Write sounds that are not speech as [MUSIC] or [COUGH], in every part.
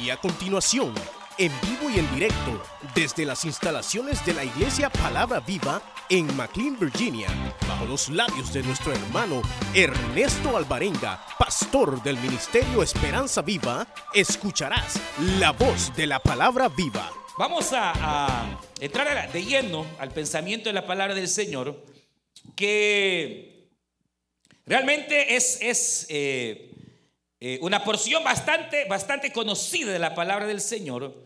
Y a continuación, en vivo y en directo, desde las instalaciones de la Iglesia Palabra Viva en McLean, Virginia, bajo los labios de nuestro hermano Ernesto Alvarenga, pastor del Ministerio Esperanza Viva, escucharás la voz de la Palabra Viva. Vamos a, entrar de lleno al pensamiento de la palabra del Señor, que realmente es, es eh, eh, una porción bastante, bastante conocida de la palabra del Señor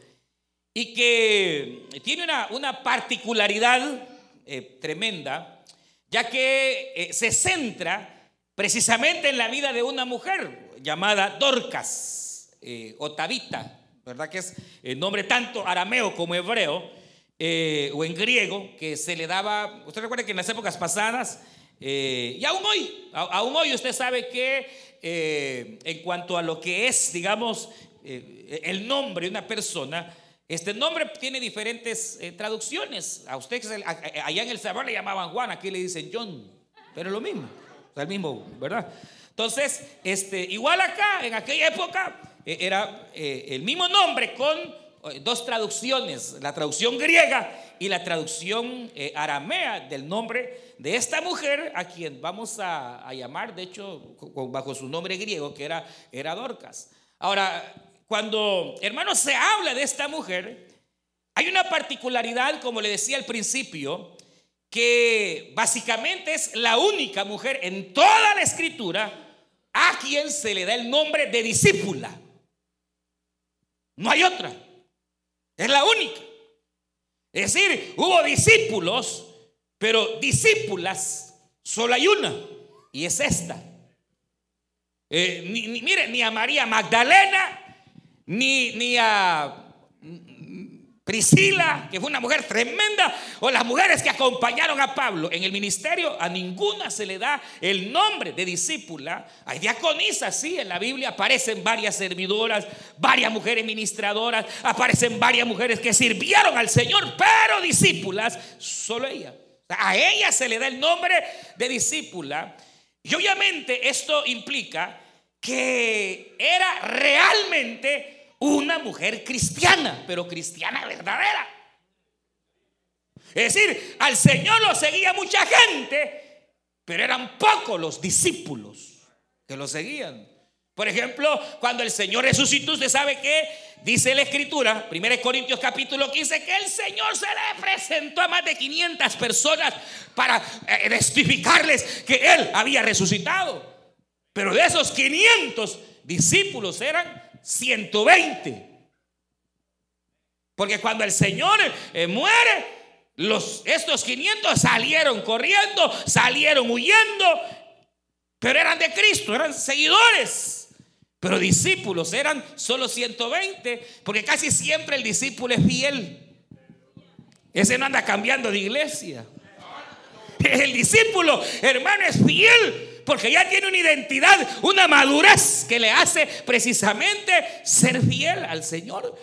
y que tiene una, una particularidad eh, tremenda, ya que eh, se centra precisamente en la vida de una mujer llamada Dorcas o Tabita, ¿verdad? Que es el nombre tanto arameo como hebreo o en griego que se le daba. Usted recuerda que en las épocas pasadas y aún hoy, aún hoy usted sabe que eh, en cuanto a lo que es, digamos, eh, el nombre de una persona, este nombre tiene diferentes eh, traducciones. A usted, allá en El Salvador le llamaban Juan, aquí le dicen John, pero es lo mismo, o el mismo, ¿verdad? Entonces, este, igual acá, en aquella época, era el mismo nombre con dos traducciones, la traducción griega y la traducción aramea del nombre de esta mujer a quien vamos a, llamar, de hecho, bajo su nombre griego, que era, era Dorcas. Ahora, cuando, hermanos, se habla de esta mujer, hay una particularidad, como le decía al principio, que básicamente es la única mujer en toda la escritura a quien se le da el nombre de discípula. No hay otra. Es la única. Es decir, hubo discípulos, pero discípulas solo hay una, y es esta. Eh, ni, a María Magdalena, ni, ni a Priscila, que fue una mujer tremenda, o las mujeres que acompañaron a Pablo en el ministerio, a ninguna se le da el nombre de discípula. Hay diaconisas, sí, en la Biblia aparecen varias servidoras, varias mujeres ministradoras, aparecen varias mujeres que sirvieron al Señor, pero discípulas, solo ella. A ella se le da el nombre de discípula. Y obviamente esto implica que era realmente una mujer cristiana, pero cristiana verdadera. Es decir, al Señor lo seguía mucha gente, pero eran pocos los discípulos que lo seguían. Por ejemplo, cuando el Señor resucitó, usted sabe que dice la Escritura, 1 Corintios capítulo 15, que el Señor se le presentó a más de 500 personas para eh, testificarles que Él había resucitado. Pero de esos 500 discípulos eran 120. Porque cuando el Señor eh, muere, los, estos 500 salieron corriendo, salieron huyendo, pero eran de Cristo, eran seguidores. Pero discípulos eran solo 120, porque casi siempre el discípulo es fiel. Ese no anda cambiando de iglesia. [LAUGHS] El discípulo, hermano, es fiel porque ya tiene una identidad, una madurez que le hace precisamente ser fiel al Señor.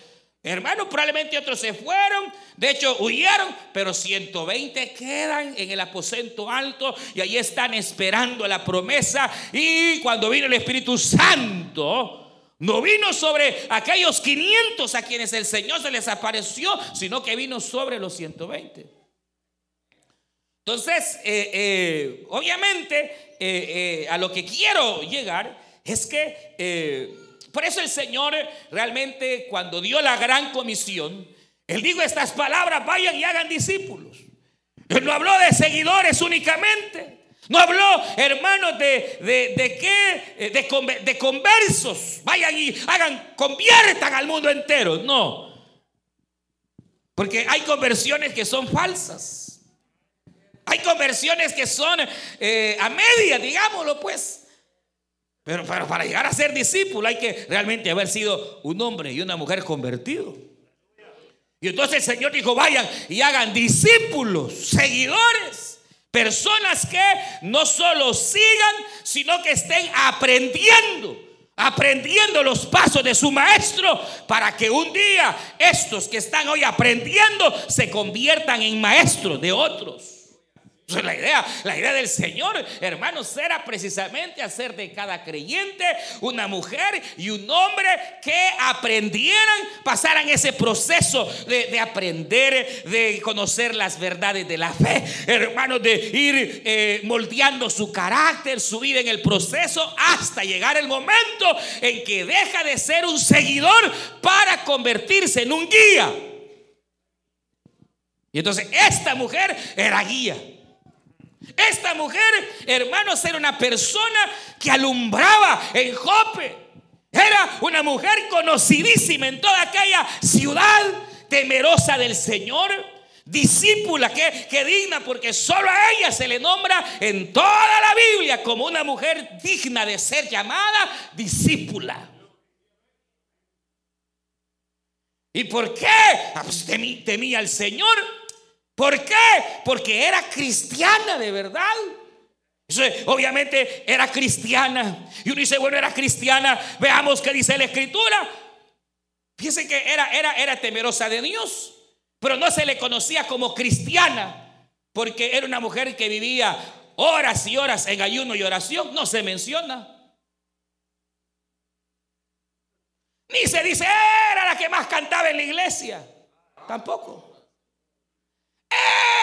Hermano, probablemente otros se fueron, de hecho huyeron, pero 120 quedan en el aposento alto y ahí están esperando la promesa. Y cuando vino el Espíritu Santo, no vino sobre aquellos 500 a quienes el Señor se les apareció, sino que vino sobre los 120. Entonces, eh, eh, obviamente, eh, a lo que quiero llegar es que, por eso el Señor realmente cuando dio la gran comisión, Él dijo estas palabras, vayan y hagan discípulos. Él no habló de seguidores únicamente. No habló, hermanos, de, de, de qué, de, de conversos. Vayan y hagan, conviertan al mundo entero. No. Porque hay conversiones que son falsas. Hay conversiones que son eh, a media, digámoslo pues. Pero, para llegar a ser discípulo hay que realmente haber sido un hombre y una mujer convertido. Y entonces el Señor dijo, vayan y hagan discípulos, seguidores, personas que no solo sigan, sino que estén aprendiendo, aprendiendo los pasos de su maestro, para que un día estos que están hoy aprendiendo se conviertan en maestros de otros. La idea, la idea del Señor, hermanos, era precisamente hacer de cada creyente una mujer y un hombre que aprendieran, pasaran ese proceso de, aprender, de conocer las verdades de la fe, hermanos, de ir eh, moldeando su carácter, su vida en el proceso, hasta llegar el momento en que deja de ser un seguidor para convertirse en un guía. Y entonces esta mujer era guía. Esta mujer, hermanos, era una persona que alumbraba en Jope. Era una mujer conocidísima en toda aquella ciudad, temerosa del Señor, discípula, que, que, digna, porque solo a ella se le nombra en toda la Biblia como una mujer digna de ser llamada discípula. ¿Y por qué? Ah, pues temía al Señor. ¿Por qué? Porque era cristiana de verdad. Obviamente era cristiana. Y uno dice, bueno, era cristiana. Veamos qué dice la escritura. Fíjense que era, era, era temerosa de Dios. Pero no se le conocía como cristiana. Porque era una mujer que vivía horas y horas en ayuno y oración. No se menciona. Ni se dice, era la que más cantaba en la iglesia. Tampoco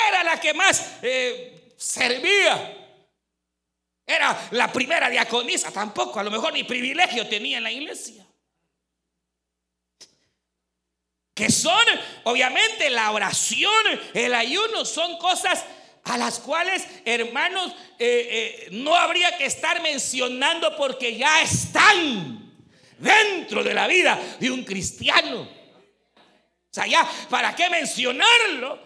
era la que más eh, servía. Era la primera diaconisa, tampoco, a lo mejor ni privilegio tenía en la iglesia. Que son, obviamente, la oración, el ayuno, son cosas a las cuales, hermanos, eh, eh, no habría que estar mencionando porque ya están dentro de la vida de un cristiano. O sea, ya, ¿para qué mencionarlo?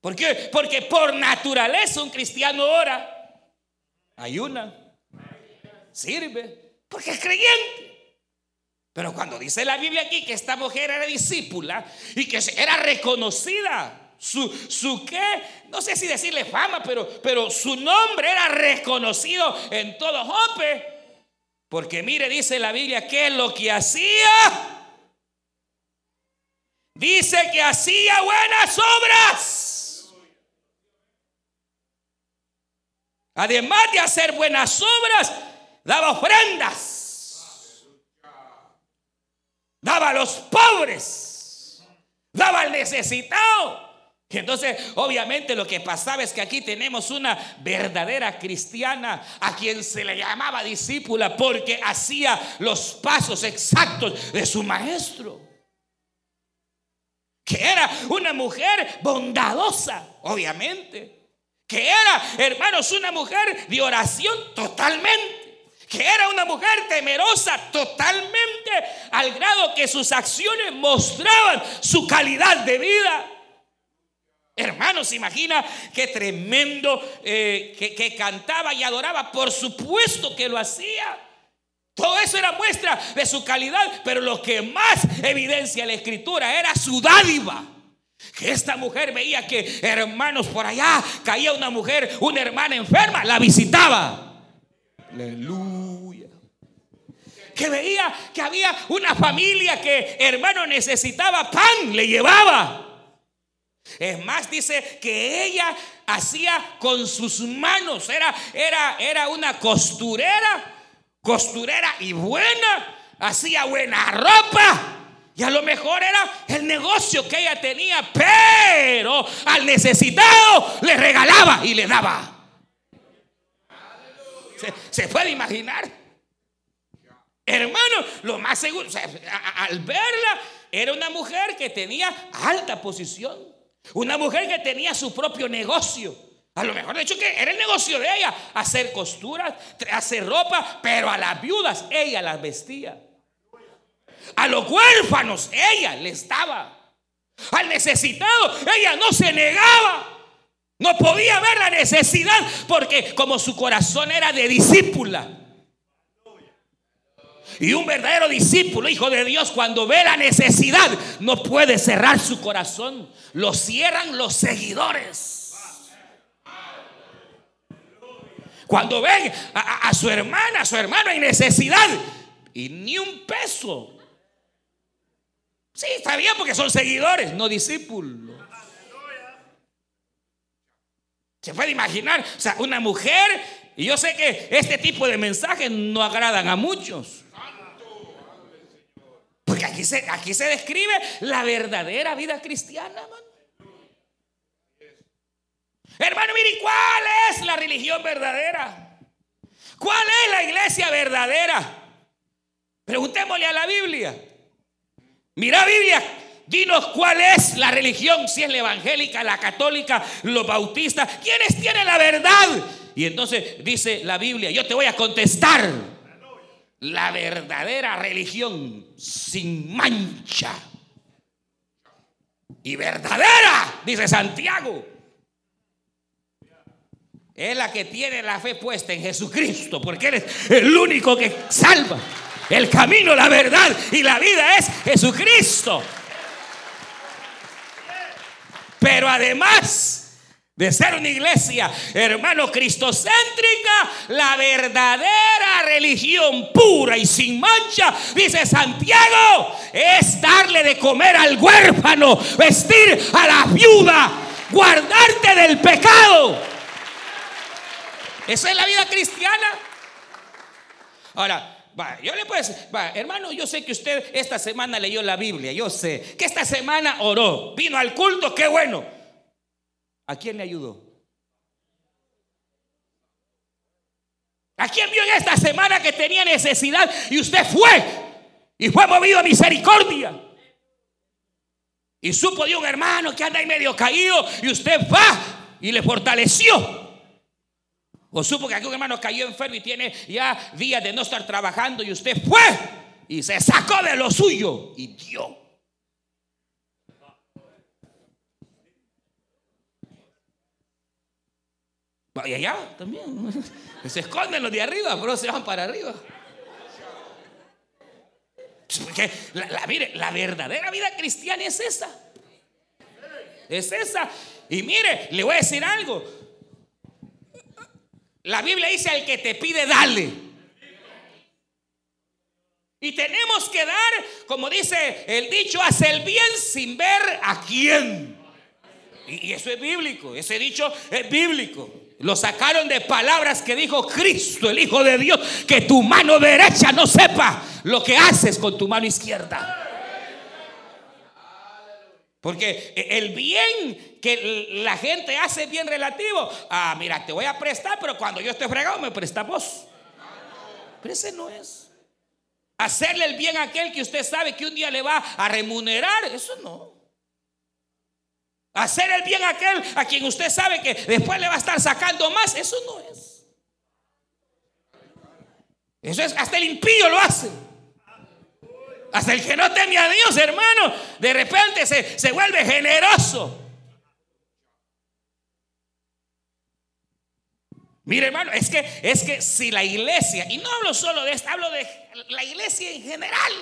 ¿Por qué? Porque por naturaleza un cristiano ora, ayuna, sirve, porque es creyente. Pero cuando dice la Biblia aquí que esta mujer era discípula y que era reconocida, su, su qué, no sé si decirle fama, pero, pero su nombre era reconocido en todo Jope. Porque mire, dice la Biblia, ¿qué es lo que hacía? Dice que hacía buenas obras. Además de hacer buenas obras, daba ofrendas. Daba a los pobres. Daba al necesitado. Y entonces, obviamente, lo que pasaba es que aquí tenemos una verdadera cristiana a quien se le llamaba discípula porque hacía los pasos exactos de su maestro. Que era una mujer bondadosa, obviamente que era, hermanos, una mujer de oración totalmente, que era una mujer temerosa totalmente, al grado que sus acciones mostraban su calidad de vida. Hermanos, imagina qué tremendo eh, que, que cantaba y adoraba. Por supuesto que lo hacía. Todo eso era muestra de su calidad, pero lo que más evidencia la escritura era su dádiva. Que esta mujer veía que, hermanos, por allá caía una mujer, una hermana enferma, la visitaba. Aleluya. Que veía que había una familia que, hermano, necesitaba pan, le llevaba. Es más, dice que ella hacía con sus manos, era, era, era una costurera, costurera y buena, hacía buena ropa. Y a lo mejor era el negocio que ella tenía, pero al necesitado le regalaba y le daba. ¿Se, puede imaginar? Hermano, lo más seguro, al verla, era una mujer que tenía alta posición. Una mujer que tenía su propio negocio. A lo mejor, de hecho, que era el negocio de ella, hacer costuras, hacer ropa, pero a las viudas ella las vestía. A los huérfanos ella les daba. Al necesitado ella no se negaba. No podía ver la necesidad porque como su corazón era de discípula. Y un verdadero discípulo, hijo de Dios, cuando ve la necesidad, no puede cerrar su corazón. Lo cierran los seguidores. Cuando ven a, a su hermana, a su hermano en necesidad, y ni un peso Sí, está bien porque son seguidores, no discípulos. Se puede imaginar, o sea, una mujer, y yo sé que este tipo de mensajes no agradan a muchos. Porque aquí se, aquí se describe la verdadera vida cristiana, hermano. Hermano, mire, ¿cuál es la religión verdadera? ¿Cuál es la iglesia verdadera? Preguntémosle a la Biblia. Mira Biblia, dinos cuál es la religión, si es la evangélica, la católica, los bautistas, ¿quiénes tienen la verdad? Y entonces dice la Biblia, yo te voy a contestar, la verdadera religión sin mancha y verdadera, dice Santiago, es la que tiene la fe puesta en Jesucristo, porque Él es el único que salva. El camino, la verdad y la vida es Jesucristo. Pero además de ser una iglesia, hermano, cristocéntrica, la verdadera religión pura y sin mancha, dice Santiago, es darle de comer al huérfano, vestir a la viuda, guardarte del pecado. Esa es la vida cristiana. Ahora, yo le puedo decir, hermano, yo sé que usted esta semana leyó la Biblia, yo sé que esta semana oró, vino al culto, qué bueno. ¿A quién le ayudó? ¿A quién vio en esta semana que tenía necesidad y usted fue y fue movido a misericordia? Y supo de un hermano que anda ahí medio caído y usted va y le fortaleció. O supo que algún hermano cayó enfermo y tiene ya días de no estar trabajando y usted fue y se sacó de lo suyo y dio. Y allá también. [LAUGHS] Se esconden los de arriba, pero se van para arriba. Porque la, mire, la verdadera vida cristiana es esa. Es esa. Y mire, le voy a decir algo. La Biblia dice al que te pide, dale. Y tenemos que dar, como dice el dicho, hace el bien sin ver a quién. Y, eso es bíblico, ese dicho es bíblico. Lo sacaron de palabras que dijo Cristo, el Hijo de Dios, que tu mano derecha no sepa lo que haces con tu mano izquierda. Porque el bien que la gente hace es bien relativo. Ah, mira, te voy a prestar, pero cuando yo esté fregado me prestas vos. Pero ese no es. Hacerle el bien a aquel que usted sabe que un día le va a remunerar, eso no. Hacer el bien a aquel a quien usted sabe que después le va a estar sacando más, eso no es. Eso es, hasta el impío lo hace. Hasta el que no teme a Dios, hermano, de repente se, se vuelve generoso. Mire, hermano, es que, es que si la iglesia, y no hablo solo de esto, hablo de la iglesia en general,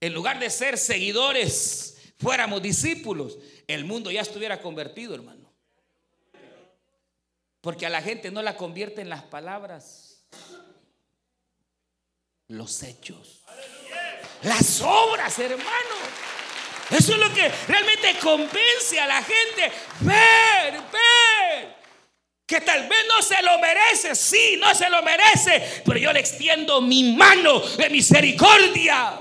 en lugar de ser seguidores, fuéramos discípulos, el mundo ya estuviera convertido, hermano. Porque a la gente no la convierte en las palabras, los hechos. Las obras, hermano. Eso es lo que realmente convence a la gente. Ver, ver. Que tal vez no se lo merece, sí, no se lo merece, pero yo le extiendo mi mano de misericordia.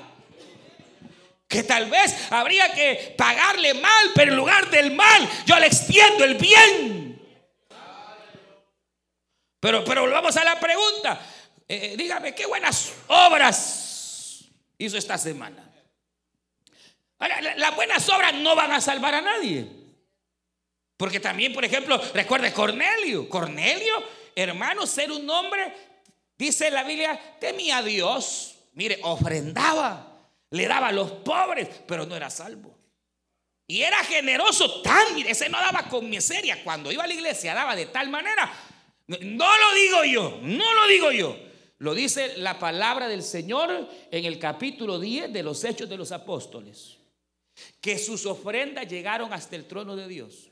Que tal vez habría que pagarle mal, pero en lugar del mal, yo le extiendo el bien. Pero, pero volvamos a la pregunta. Eh, dígame, ¿qué buenas obras hizo esta semana. las buenas obras no van a salvar a nadie. Porque también, por ejemplo, recuerde Cornelio. Cornelio, hermano, ser un hombre, dice la Biblia, temía a Dios. Mire, ofrendaba, le daba a los pobres, pero no era salvo. Y era generoso tan, ese no daba con miseria. Cuando iba a la iglesia daba de tal manera. No lo digo yo, no lo digo yo. Lo dice la palabra del Señor en el capítulo 10 de los Hechos de los Apóstoles. Que sus ofrendas llegaron hasta el trono de Dios.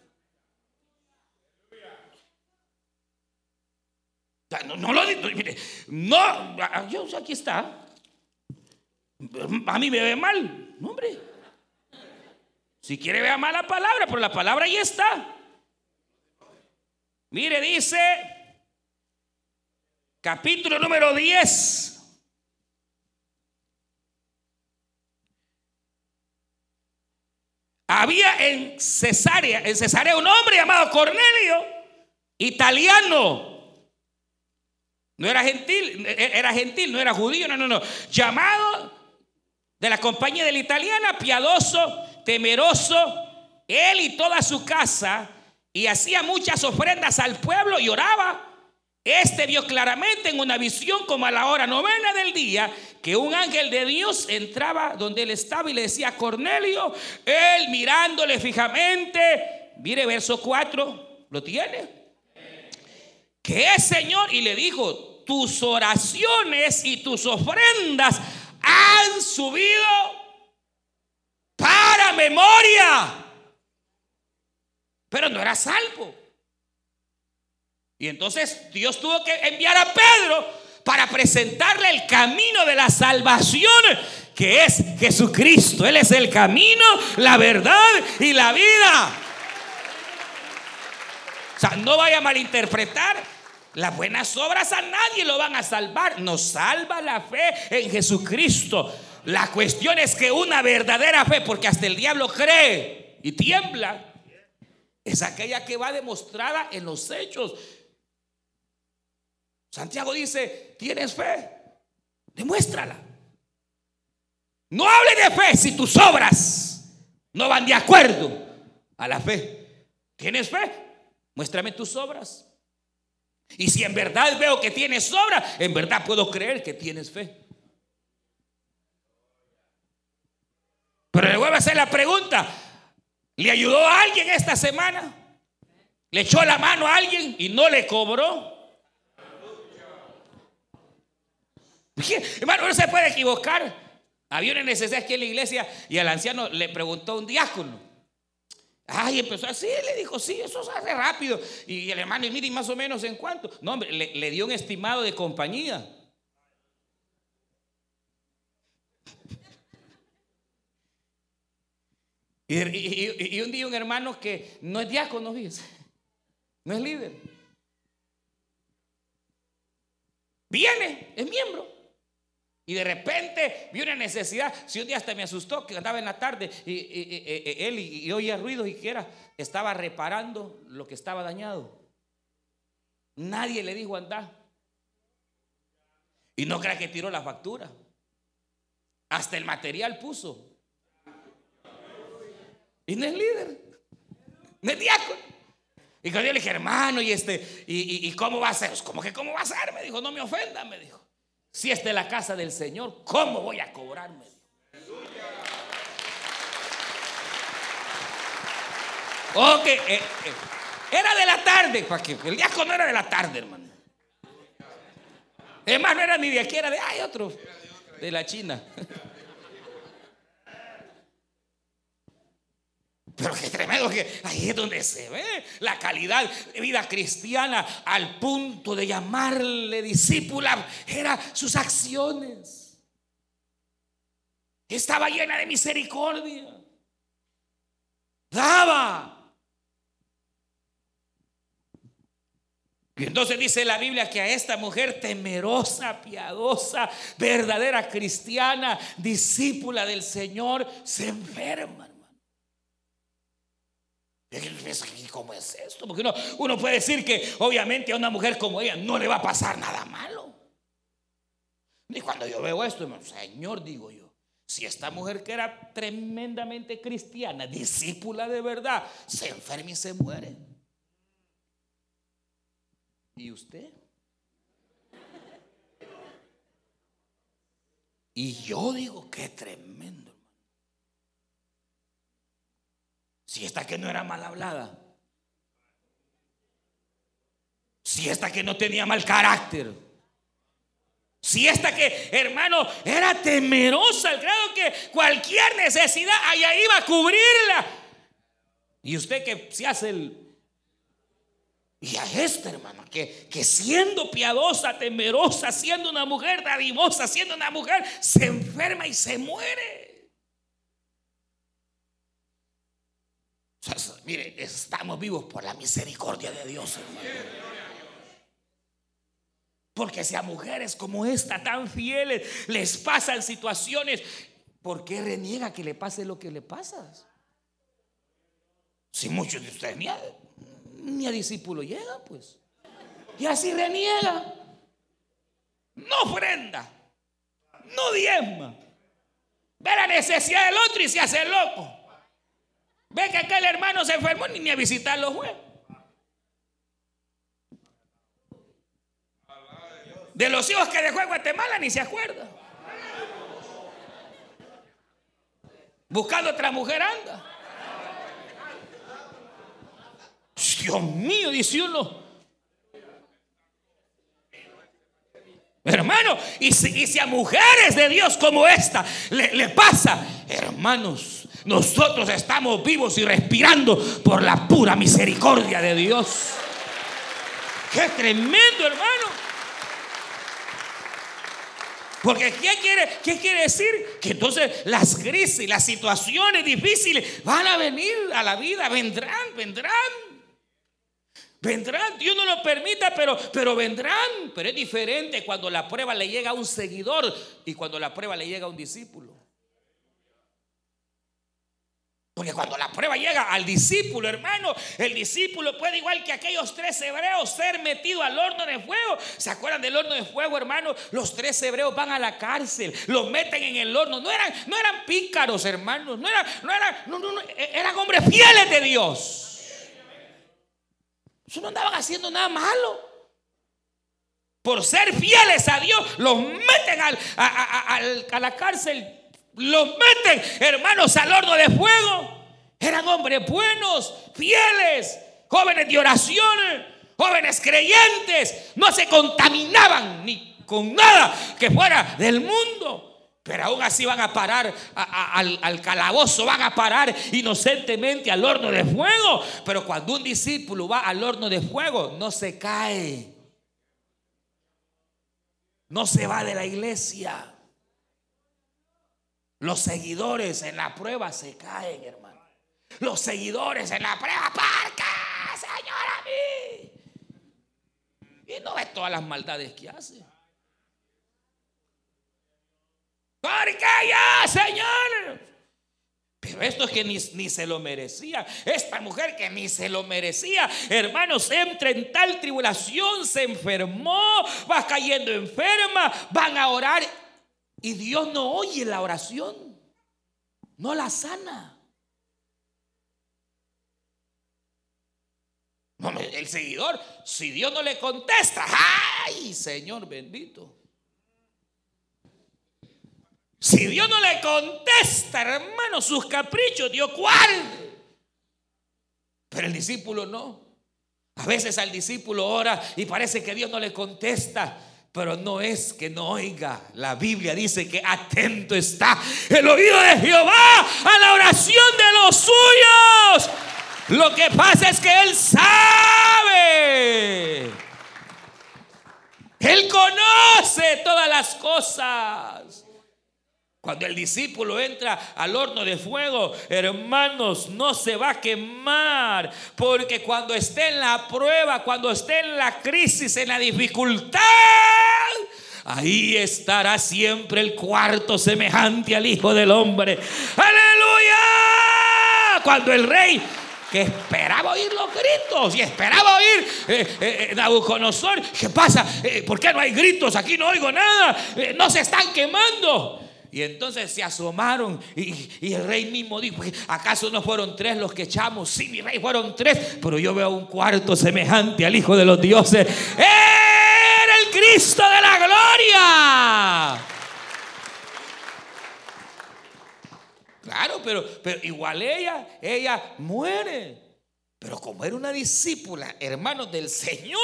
No, lo digo, mire, no, yo, aquí está. A mí me ve mal, no, hombre. Si quiere vea mal la palabra, pero la palabra ahí está. Mire, dice capítulo número 10. Había en Cesarea, en Cesarea un hombre llamado Cornelio, italiano. No era gentil, era gentil, no era judío, no, no, no. Llamado de la compañía de la italiana, piadoso, temeroso, él y toda su casa, y hacía muchas ofrendas al pueblo y oraba. Este vio claramente en una visión como a la hora novena del día que un ángel de Dios entraba donde él estaba y le decía, Cornelio, él mirándole fijamente, mire verso 4, ¿lo tiene? ¿Qué es Señor? Y le dijo, tus oraciones y tus ofrendas han subido para memoria. Pero no era salvo. Y entonces Dios tuvo que enviar a Pedro para presentarle el camino de la salvación, que es Jesucristo. Él es el camino, la verdad y la vida. O sea, no vaya a malinterpretar. Las buenas obras a nadie lo van a salvar. Nos salva la fe en Jesucristo. La cuestión es que una verdadera fe, porque hasta el diablo cree y tiembla, es aquella que va demostrada en los hechos. Santiago dice, ¿tienes fe? Demuéstrala. No hable de fe si tus obras no van de acuerdo a la fe. ¿Tienes fe? Muéstrame tus obras. Y si en verdad veo que tienes obra, en verdad puedo creer que tienes fe. Pero le vuelvo a hacer la pregunta. ¿Le ayudó a alguien esta semana? ¿Le echó la mano a alguien y no le cobró? Hermano, no se puede equivocar. Había una necesidad aquí en la iglesia y al anciano le preguntó a un diácono. Ay, empezó así, le dijo, sí, eso se hace rápido. Y el hermano, y mire, más o menos en cuánto. No, hombre, le, dio un estimado de compañía. [LAUGHS] Y, un día un hermano que no es diácono, dice, no es líder. Viene, es miembro. Y de repente vi una necesidad. Si un día hasta me asustó que andaba en la tarde y, él y, oía ruidos y que era, estaba reparando lo que estaba dañado. Nadie le dijo andar. Y no crea que tiró la factura. Hasta el material puso. Y no es líder. No es diácono. Y cuando yo le dije, hermano, y este, y, cómo va a ser? ¿Cómo que cómo va a ser? Me dijo, no me ofenda, me dijo. Si es de la casa del Señor, ¿cómo voy a cobrarme? Ok, eh, eh, era de la tarde, para que el diácono era de la tarde, hermano. Hermano, no era ni de aquí, era de, hay otro, de la China. Pero qué tremendo que ahí es donde se ve la calidad de vida cristiana al punto de llamarle discípula. Era sus acciones. Estaba llena de misericordia. Daba. Y entonces dice la Biblia que a esta mujer temerosa, piadosa, verdadera cristiana, discípula del Señor, se enferma. ¿Cómo es esto? Porque uno, puede decir que obviamente a una mujer como ella no le va a pasar nada malo. Y cuando yo veo esto, Señor, digo yo, si esta mujer que era tremendamente cristiana, discípula de verdad, se enferma y se muere. ¿Y usted? Y yo digo, qué tremendo. Si esta que no era mal hablada. Si esta que no tenía mal carácter. Si esta que, hermano, era temerosa al grado que cualquier necesidad allá iba a cubrirla. Y usted que se hace el... Y a esta, hermano, que, que siendo piadosa, temerosa, siendo una mujer dadivosa, siendo una mujer, se enferma y se muere. Mire, estamos vivos por la misericordia de Dios, hermano. Porque si a mujeres como esta tan fieles les pasan situaciones, ¿por qué reniega que le pase lo que le pasa? Si muchos de ustedes ni a, discípulo llega, pues. Y así reniega. No ofrenda. No diezma. Ve la necesidad del otro y se hace loco. Ve que aquel hermano se enfermó ni, ni a visitarlo fue. De los hijos que dejó en Guatemala ni se acuerda. Buscando otra mujer anda. Dios mío, dice uno. Hermano, y si, a mujeres de Dios como esta le, le pasa, hermanos, nosotros estamos vivos y respirando por la pura misericordia de Dios. Qué tremendo, hermano. Porque ¿qué quiere, ¿qué quiere decir? Que entonces las crisis, las situaciones difíciles van a venir a la vida, vendrán, vendrán. Vendrán, Dios no lo permita, pero, pero vendrán. Pero es diferente cuando la prueba le llega a un seguidor y cuando la prueba le llega a un discípulo. Porque cuando la prueba llega al discípulo, hermano, el discípulo puede, igual que aquellos tres hebreos, ser metido al horno de fuego. ¿Se acuerdan del horno de fuego, hermano? Los tres hebreos van a la cárcel, los meten en el horno. No eran, no eran pícaros, hermanos. No eran, no eran, no, no, eran hombres fieles de Dios. Eso no andaban haciendo nada malo. Por ser fieles a Dios, los meten a la cárcel los meten, hermanos, al horno de fuego. Eran hombres buenos, fieles, jóvenes de oración, jóvenes creyentes. No se contaminaban ni con nada que fuera del mundo. Pero aún así van a parar al, al, calabozo, van a parar inocentemente al horno de fuego. Pero cuando un discípulo va al horno de fuego, no se cae. No se va de la iglesia. Los seguidores en la prueba se caen, hermano. Los seguidores en la prueba, ¡parca, Señor, a mí! Y no ves todas las maldades que hace. ¿Por qué ya, Señor? Pero esto es que ni, ni, se lo merecía. Esta mujer que ni se lo merecía. Hermanos, entra en tal tribulación, se enfermó, va cayendo enferma, van a orar y Dios no oye la oración, no la sana. el seguidor, si Dios no le contesta, ¡ay, Señor bendito! Si Dios no le contesta, hermano, sus caprichos, Dios cuál. Pero el discípulo no. A veces al discípulo ora y parece que Dios no le contesta. Pero no es que no oiga. La Biblia dice que atento está el oído de Jehová a la oración de los suyos. Lo que pasa es que Él sabe. Él conoce todas las cosas. Cuando el discípulo entra al horno de fuego, hermanos, no se va a quemar. Porque cuando esté en la prueba, cuando esté en la crisis, en la dificultad, ahí estará siempre el cuarto semejante al Hijo del Hombre. Aleluya. Cuando el rey que esperaba oír los gritos y esperaba oír eh, eh, eh Nabucodonosor. ¿Qué pasa? Eh, ¿Por qué no hay gritos? Aquí no oigo nada. no se están quemando. Y entonces se asomaron y, el rey mismo dijo, ¿acaso no fueron tres los que echamos? Sí, mi rey, fueron tres, pero yo veo un cuarto semejante al Hijo de los Dioses. Era el Cristo de la gloria. Claro, pero, pero igual ella, ella muere. Pero como era una discípula, hermanos del Señor,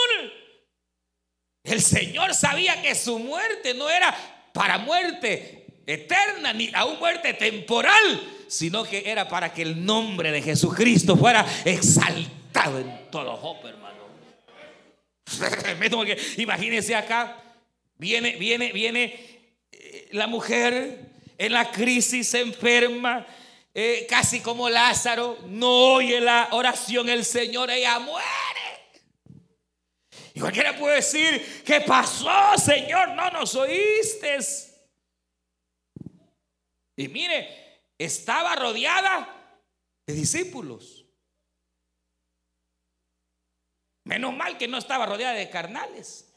el Señor sabía que su muerte no era para muerte eterna ni a una muerte temporal, sino que era para que el nombre de Jesucristo fuera exaltado en todo Jope, hermano. [LAUGHS] imagínense acá, viene, viene, viene eh, la mujer en la crisis, enferma, eh, casi como Lázaro, no oye la oración el Señor, ella muere. Y cualquiera puede decir, ¿qué pasó, Señor? No nos oíste. Y mire, estaba rodeada de discípulos. Menos mal que no estaba rodeada de carnales.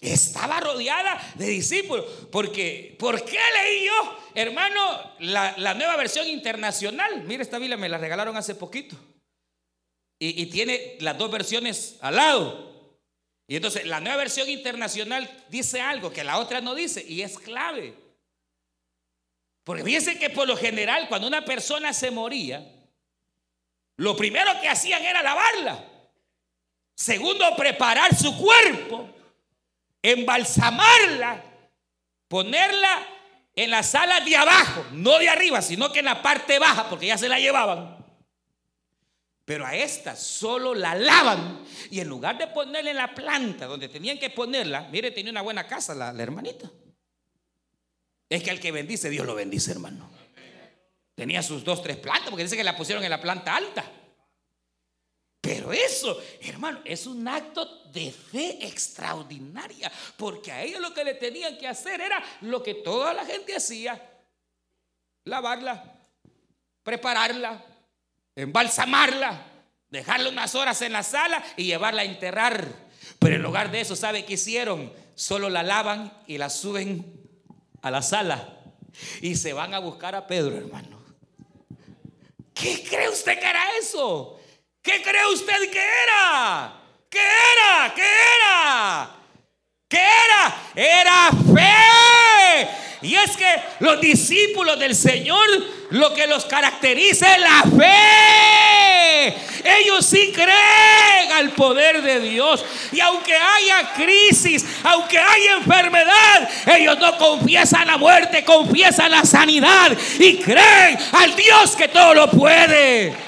Estaba rodeada de discípulos. Porque, ¿por qué leí yo, hermano, la, nueva versión internacional? Mire, esta Biblia me la regalaron hace poquito. Y, tiene las dos versiones al lado. Y entonces la nueva versión internacional dice algo que la otra no dice y es clave. Porque fíjense que por lo general cuando una persona se moría, lo primero que hacían era lavarla. Segundo, preparar su cuerpo embalsamarla, ponerla en la sala de abajo, no de arriba, sino que en la parte baja, porque ya se la llevaban. Pero a esta solo la lavan y en lugar de ponerla en la planta donde tenían que ponerla, mire, tenía una buena casa la, la hermanita. Es que al que bendice, Dios lo bendice, hermano. Tenía sus dos, tres plantas, porque dice que la pusieron en la planta alta. Pero eso, hermano, es un acto de fe extraordinaria, porque a ellos lo que le tenían que hacer era lo que toda la gente hacía, lavarla, prepararla, embalsamarla, dejarla unas horas en la sala y llevarla a enterrar. Pero en lugar de eso, ¿sabe qué hicieron? Solo la lavan y la suben a la sala y se van a buscar a Pedro, hermano. ¿Qué cree usted que era eso? ¿Qué cree usted que era? ¿Qué era? ¿Qué era? ¿Qué era? Era fe. Y es que los discípulos del Señor lo que los caracteriza es la fe. Ellos sí creen al poder de Dios. Y aunque haya crisis, aunque haya enfermedad, ellos no confiesan la muerte, confiesan la sanidad y creen al Dios que todo lo puede.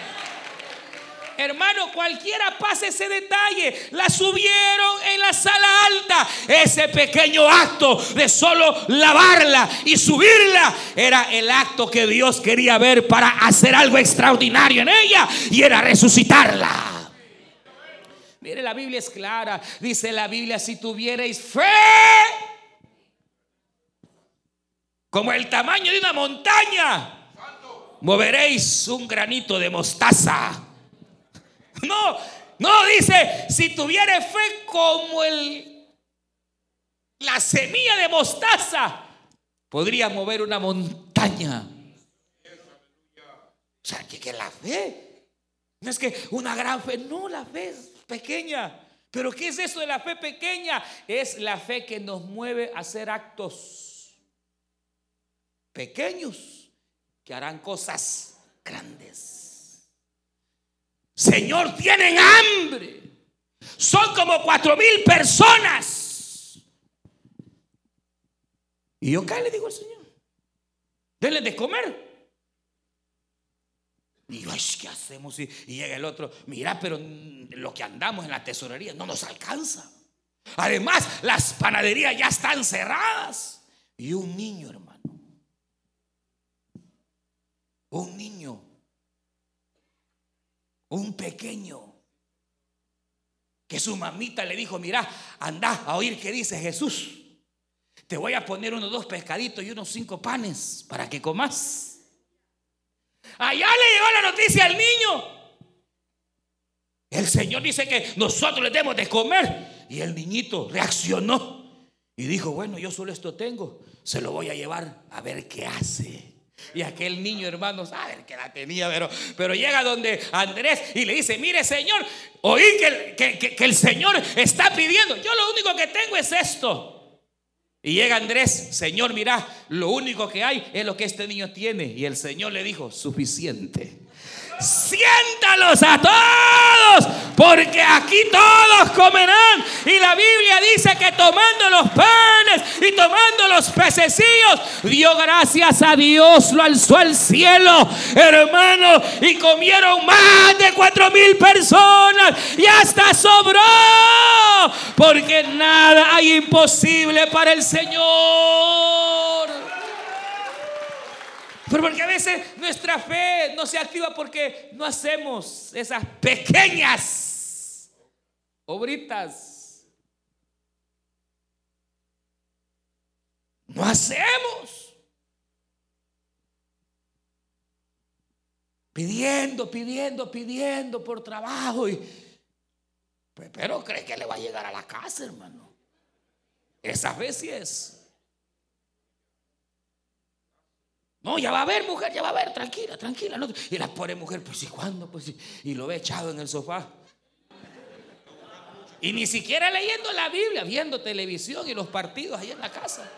Hermano, cualquiera pase ese detalle. La subieron en la sala alta. Ese pequeño acto de solo lavarla y subirla era el acto que Dios quería ver para hacer algo extraordinario en ella y era resucitarla. Mire, la Biblia es clara. Dice la Biblia, si tuvierais fe como el tamaño de una montaña, moveréis un granito de mostaza. [LAUGHS] No, no dice, si tuviera fe como el, la semilla de mostaza, podría mover una montaña. O sea, que, que la fe, no es que una gran fe, no, la fe es pequeña. Pero ¿qué es eso de la fe pequeña? Es la fe que nos mueve a hacer actos pequeños que harán cosas grandes. Señor, tienen hambre. Son como cuatro mil personas. Y yo, ¿qué le digo al Señor? Denle de comer. Y yo, ¿qué hacemos? Y, y, llega el otro, mira, pero lo que andamos en la tesorería no nos alcanza. Además, las panaderías ya están cerradas. Y un niño, hermano. Un niño un pequeño, que su mamita le dijo, mira, anda a oír qué dice Jesús. Te voy a poner unos dos pescaditos y unos cinco panes para que comas. Allá le llegó la noticia al niño. El Señor dice que nosotros le debemos de comer. Y el niñito reaccionó y dijo, bueno, yo solo esto tengo, se lo voy a llevar a ver qué hace. Y aquel niño, hermano, sabe que la tenía, pero, pero llega donde Andrés y le dice, mire Señor, oí que, que, el Señor está pidiendo. Yo lo único que tengo es esto. Y llega Andrés, Señor, mira, lo único que hay es lo que este niño tiene. Y el Señor le dijo, suficiente siéntalos a todos, porque aquí todos comerán. Y la Biblia dice que tomando los panes y tomando los pececillos, dio gracias a Dios, lo alzó al cielo, hermano, y comieron más de cuatro mil personas y hasta sobró, porque nada hay imposible para el Señor. Pero porque a veces nuestra fe no se activa porque no hacemos esas pequeñas obritas. No hacemos. Pidiendo, pidiendo, pidiendo por trabajo. Y, pero cree que le va a llegar a la casa, hermano. Esa vez sí es. No, ya va a ver, mujer, ya va a ver, tranquila, tranquila. Y la pobre mujer, pues, ¿y cuándo? Pues, y lo ve echado en el sofá. Y ni siquiera leyendo la Biblia, viendo televisión y los partidos ahí en la casa.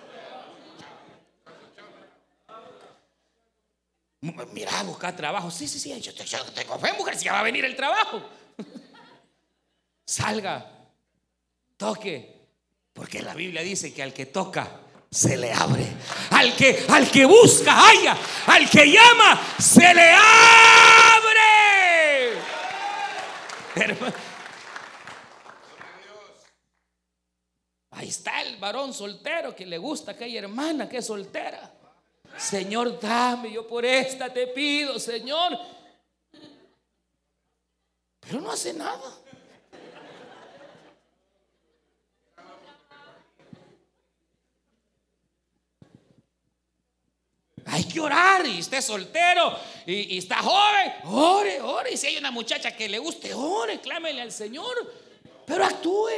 Mira, buscar trabajo. Sí, sí, sí, yo, tengo fe, mujer, si ya va a venir el trabajo. [LAUGHS] Salga, toque, porque la Biblia dice que al que toca, se le abre. Al que, al que busca, haya. Al que llama, se le abre. Ahí está el varón soltero que le gusta aquella hermana que es soltera. Señor, dame, yo por esta te pido, Señor. Pero no hace nada. Hay que orar y esté soltero y, está joven, ore, ore. Y si hay una muchacha que le guste, ore, clámele al Señor, pero actúe.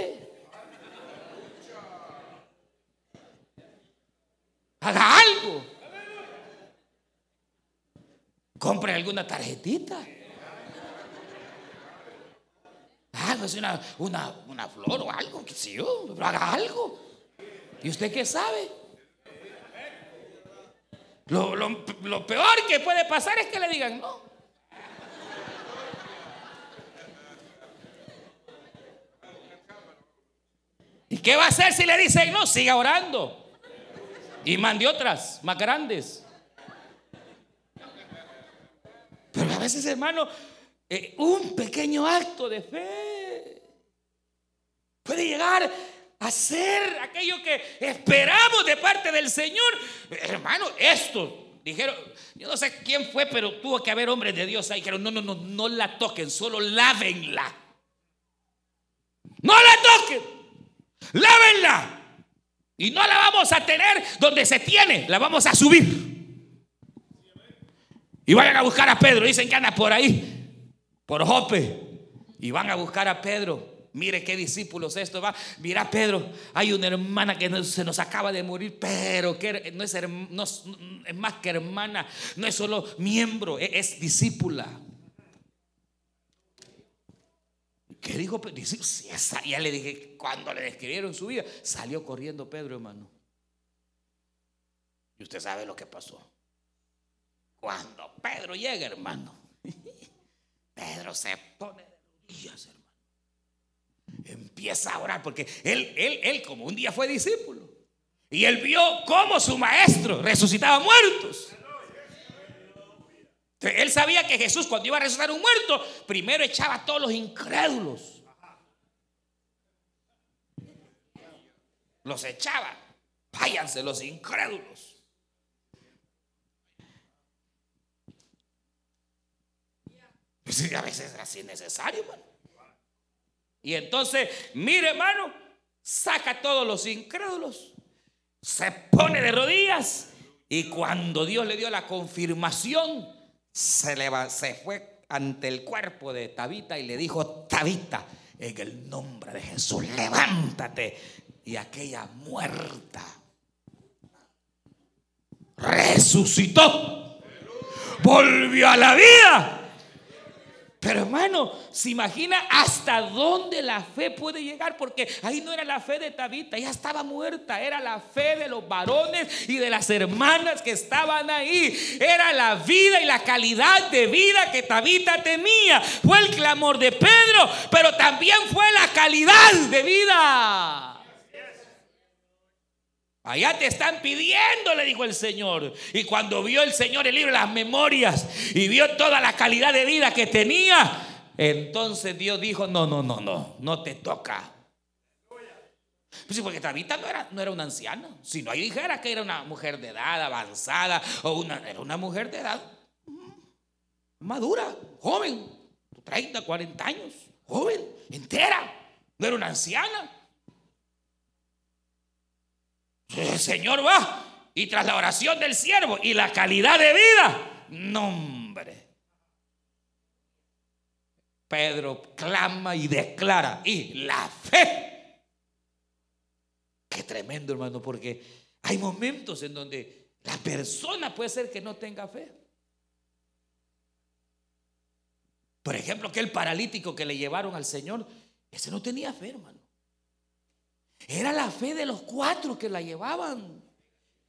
Haga algo. Compre alguna tarjetita. Algo, es una, una, una flor o algo, que sé yo, pero haga algo. ¿Y usted qué sabe? Lo, peor que puede pasar es que le digan no. ¿Y qué va a hacer si le dicen no? Siga orando. Y mande otras más grandes. Pero a veces, hermano, eh, un pequeño acto de fe puede llegar hacer aquello que esperamos de parte del Señor. Hermano, esto, dijeron, yo no sé quién fue, pero tuvo que haber hombres de Dios ahí. Dijeron, no, no, no, no la toquen, solo lávenla. No la toquen, lávenla. Y no la vamos a tener donde se tiene, la vamos a subir. Y vayan a buscar a Pedro, dicen que anda por ahí, por Jope. Y van a buscar a Pedro. Mire qué discípulos esto va. Mira, Pedro, hay una hermana que se nos acaba de morir, pero que no es, es más que hermana, no es solo miembro, e-, es, discípula. ¿Qué dijo Pedro? ya le dije, cuando le describieron su vida, salió corriendo Pedro, hermano. Y usted sabe lo que pasó. Cuando Pedro llega, hermano, [LAUGHS] Pedro se pone de rodillas, hermano empieza a orar, porque él, él, él como un día fue discípulo, y él vio cómo su maestro resucitaba muertos. él sabía que Jesús cuando iba a resucitar un muerto, primero echaba a todos los incrédulos. Los echaba. Váyanse los incrédulos. Pues a veces es así necesario, y entonces, mire hermano, saca a todos los incrédulos, se pone de rodillas y cuando Dios le dio la confirmación, se, se fue ante el cuerpo de Tabita y le dijo, Tabita, en el nombre de Jesús, levántate. Y aquella muerta resucitó, volvió a la vida pero hermano, se imagina hasta dónde la fe puede llegar, porque ahí no era la fe de Tabita, ya estaba muerta, era la fe de los varones y de las hermanas que estaban ahí. Era la vida y la calidad de vida que Tabita tenía. Fue el clamor de Pedro, pero también fue la calidad de vida. Allá te están pidiendo, le dijo el Señor. Y cuando vio el Señor el libro las memorias y vio toda la calidad de vida que tenía, entonces Dios dijo, no, no, no, no, no te toca. Pues sí, porque Tabita no era, no era una anciana. Si no, ahí dijera que era una mujer de edad avanzada o una, era una mujer de edad madura, joven, 30, 40 años, joven, entera. No era una anciana. El Señor va y tras la oración del siervo y la calidad de vida, nombre. Pedro clama y declara y la fe Qué tremendo, hermano, porque hay momentos en donde la persona puede ser que no tenga fe. Por ejemplo, aquel paralítico que le llevaron al Señor, ese no tenía fe, hermano. Era la fe de los cuatro que la llevaban.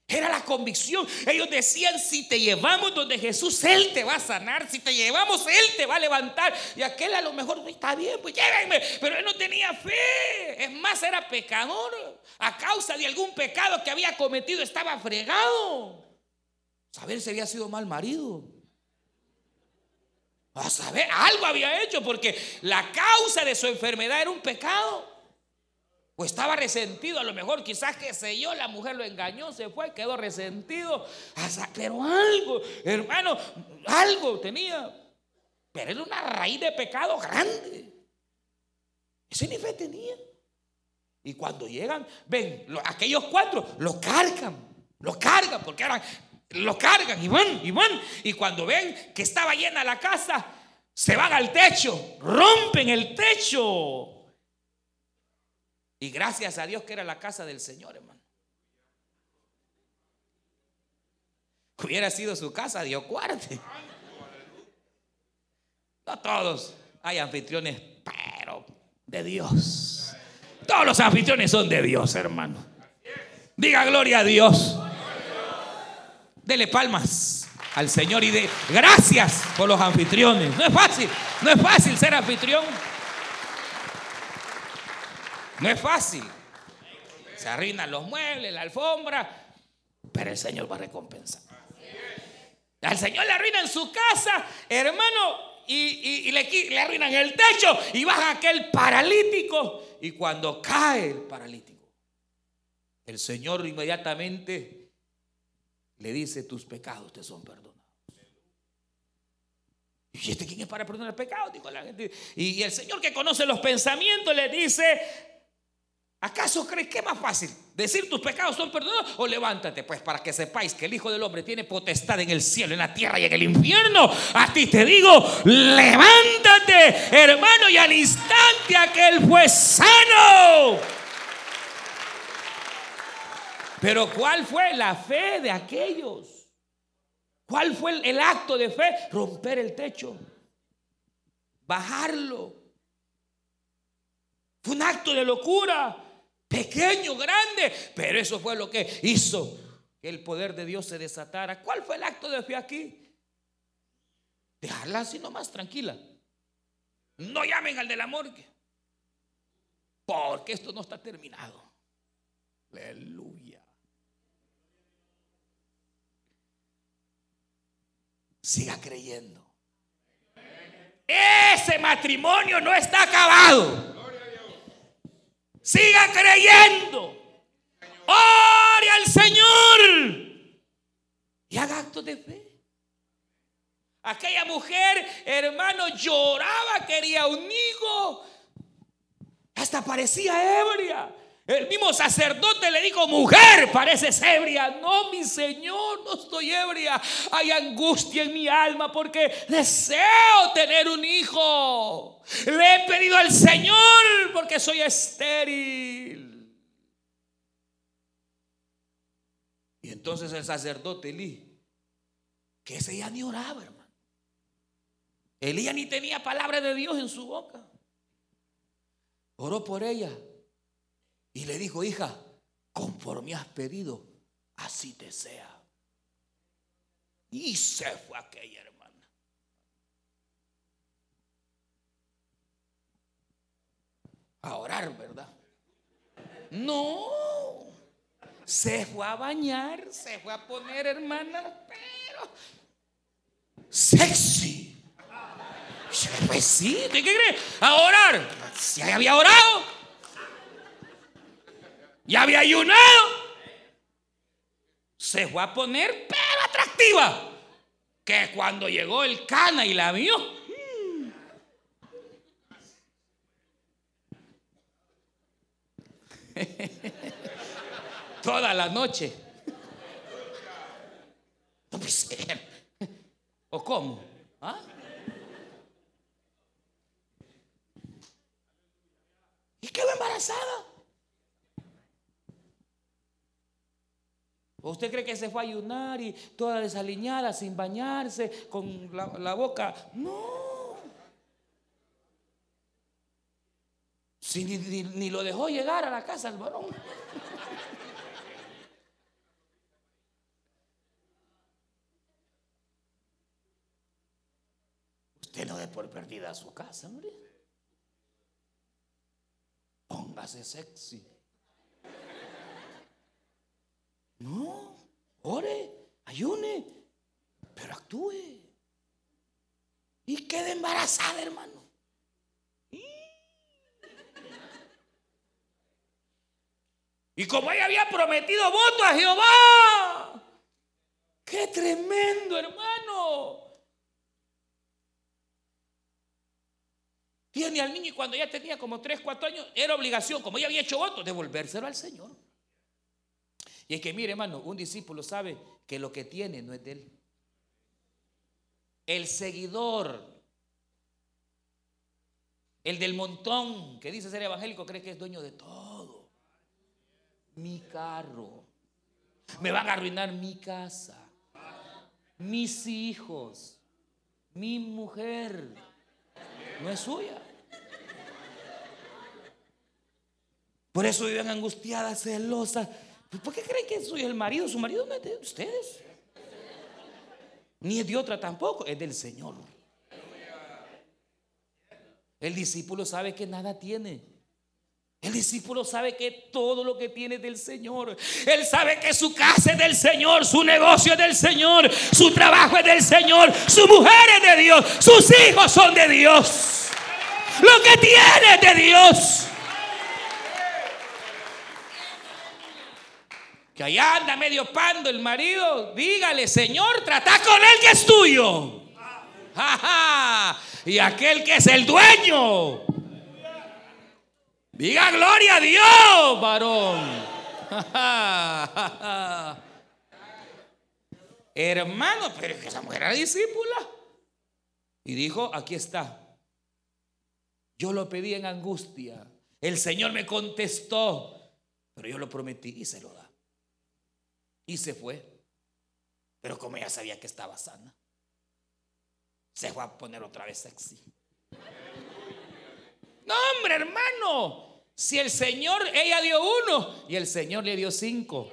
Era la convicción. Ellos decían, si te llevamos donde Jesús, Él te va a sanar. Si te llevamos, Él te va a levantar. Y aquel a lo mejor, está bien, pues llévenme. Pero él no tenía fe. Es más, era pecador. A causa de algún pecado que había cometido, estaba fregado. Saber si había sido mal marido. A saber, algo había hecho porque la causa de su enfermedad era un pecado. O estaba resentido, a lo mejor quizás que sé yo, la mujer lo engañó, se fue, quedó resentido. Pero algo, hermano, algo tenía. Pero era una raíz de pecado grande. Ese ni fe tenía. Y cuando llegan, ven, aquellos cuatro lo cargan, lo cargan, porque eran, lo cargan y van, y van. Y cuando ven que estaba llena la casa, se van al techo, rompen el techo y gracias a Dios que era la casa del Señor, hermano. Hubiera sido su casa, Dios cuarte. No todos hay anfitriones, pero de Dios. Todos los anfitriones son de Dios, hermano. Diga gloria a Dios. Dele palmas al Señor y de gracias por los anfitriones. No es fácil, no es fácil ser anfitrión. No es fácil. Se arruinan los muebles, la alfombra, pero el Señor va a recompensar. Al Señor le arruinan su casa, hermano, y, le, le, arruinan el techo y baja aquel paralítico. Y cuando cae el paralítico, el Señor inmediatamente le dice, tus pecados te son perdonados. ¿Y este quién es para perdonar pecados? Dijo la gente. Y el Señor que conoce los pensamientos le dice, ¿Acaso crees que es más fácil decir tus pecados son perdonados o levántate? Pues para que sepáis que el Hijo del Hombre tiene potestad en el cielo, en la tierra y en el infierno. A ti te digo, levántate, hermano, y al instante aquel fue sano. Pero ¿cuál fue la fe de aquellos? ¿Cuál fue el, acto de fe? Romper el techo, bajarlo. Fue un acto de locura pequeño, grande, pero eso fue lo que hizo que el poder de Dios se desatara. ¿Cuál fue el acto de fe aquí? Dejarla así nomás tranquila. No llamen al de la morgue, porque esto no está terminado. Aleluya. Siga creyendo. Ese matrimonio no está acabado. Siga creyendo. Ore al Señor. Y haga actos de fe. Aquella mujer, hermano, lloraba, quería un hijo. Hasta parecía ebria. El mismo sacerdote le dijo, mujer, pareces ebria. No, mi Señor, no estoy ebria. Hay angustia en mi alma porque deseo tener un hijo. Le he pedido al Señor porque soy estéril. Y entonces el sacerdote Elí, que ese ya ni oraba, hermano. Elías ni tenía palabra de Dios en su boca. Oró por ella y le dijo, hija, conforme has pedido, así te sea. Y se fue aquella hermana. A orar, ¿verdad? No. Se fue a bañar, se fue a poner, hermana, pero sexy. Pues sí, ¿qué crees? A orar. Si había orado. Ya había ayunado. Se fue a poner pero atractiva. Que cuando llegó el cana y la vio. [LAUGHS] Toda la noche. ¿O cómo? ¿Ah? Y quedó embarazada. Usted cree que se fue a ayunar y toda desaliñada, sin bañarse, con la, boca? No. Si ni lo dejó llegar a la casa el varón. Usted no dé por perdida su casa, hombre. Póngase sexy. No, ore, ayune, pero actúe. Y quede embarazada, hermano. Y como ella había prometido voto a Jehová, qué tremendo, hermano. Tiene al niño y cuando ya tenía como 3, 4 años, era obligación, como ella había hecho voto, devolvérselo al Señor. Y es que, mire, hermano, un discípulo sabe que lo que tiene no es de él. El seguidor, el del montón, que dice ser evangélico, cree que es dueño de todo. Mi carro. Me van a arruinar mi casa. Mis hijos. Mi mujer. No es suya. Por eso viven angustiadas, celosas. ¿Por qué creen que soy el marido? Su marido no es de ustedes. Ni es de otra tampoco, es del Señor. El discípulo sabe que nada tiene. El discípulo sabe que todo lo que tiene es del Señor. Él sabe que su casa es del Señor, su negocio es del Señor, su trabajo es del Señor, su mujer es de Dios, sus hijos son de Dios. Lo que tiene es de Dios. Que allá anda medio pando el marido, dígale, Señor, trata con él que es tuyo. Y aquel que es el dueño. Diga gloria a Dios, varón. Hermano, pero es que esa mujer era discípula. Y dijo, aquí está. Yo lo pedí en angustia. El Señor me contestó, pero yo lo prometí y se lo da. Y se fue. Pero como ella sabía que estaba sana, se fue a poner otra vez sexy. No, hombre, hermano. Si el Señor, ella dio uno y el Señor le dio cinco.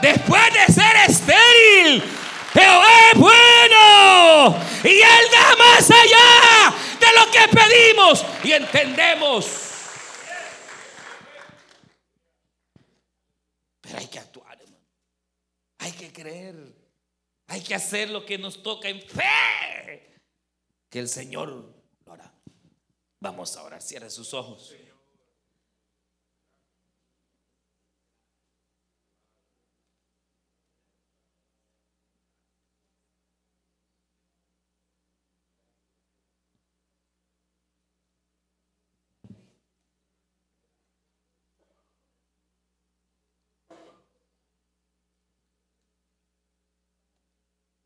Después de ser estéril, Jehová es bueno y Él da más allá de lo que pedimos y entendemos. Pero hay que actuar. Hay que creer. Hay que hacer lo que nos toca en fe. Que el Señor lo hará. Vamos a orar. Cierre sus ojos.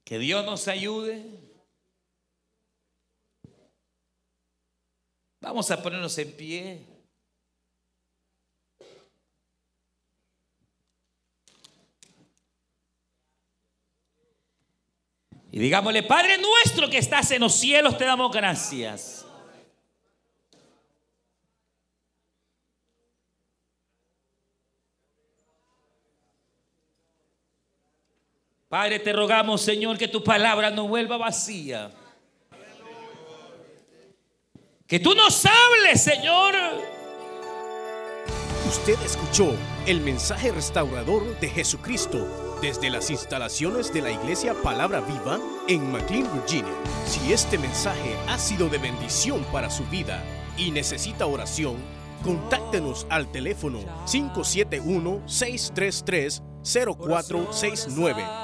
Que Dios nos ayude. Vamos a ponernos en pie. Y digámosle, Padre nuestro que estás en los cielos, te damos gracias. Padre, te rogamos, Señor, que tu palabra no vuelva vacía. Que tú nos hables, Señor. Usted escuchó el mensaje restaurador de Jesucristo desde las instalaciones de la iglesia Palabra Viva en McLean, Virginia. Si este mensaje ha sido de bendición para su vida y necesita oración, Contáctenos al teléfono 571-633-0469.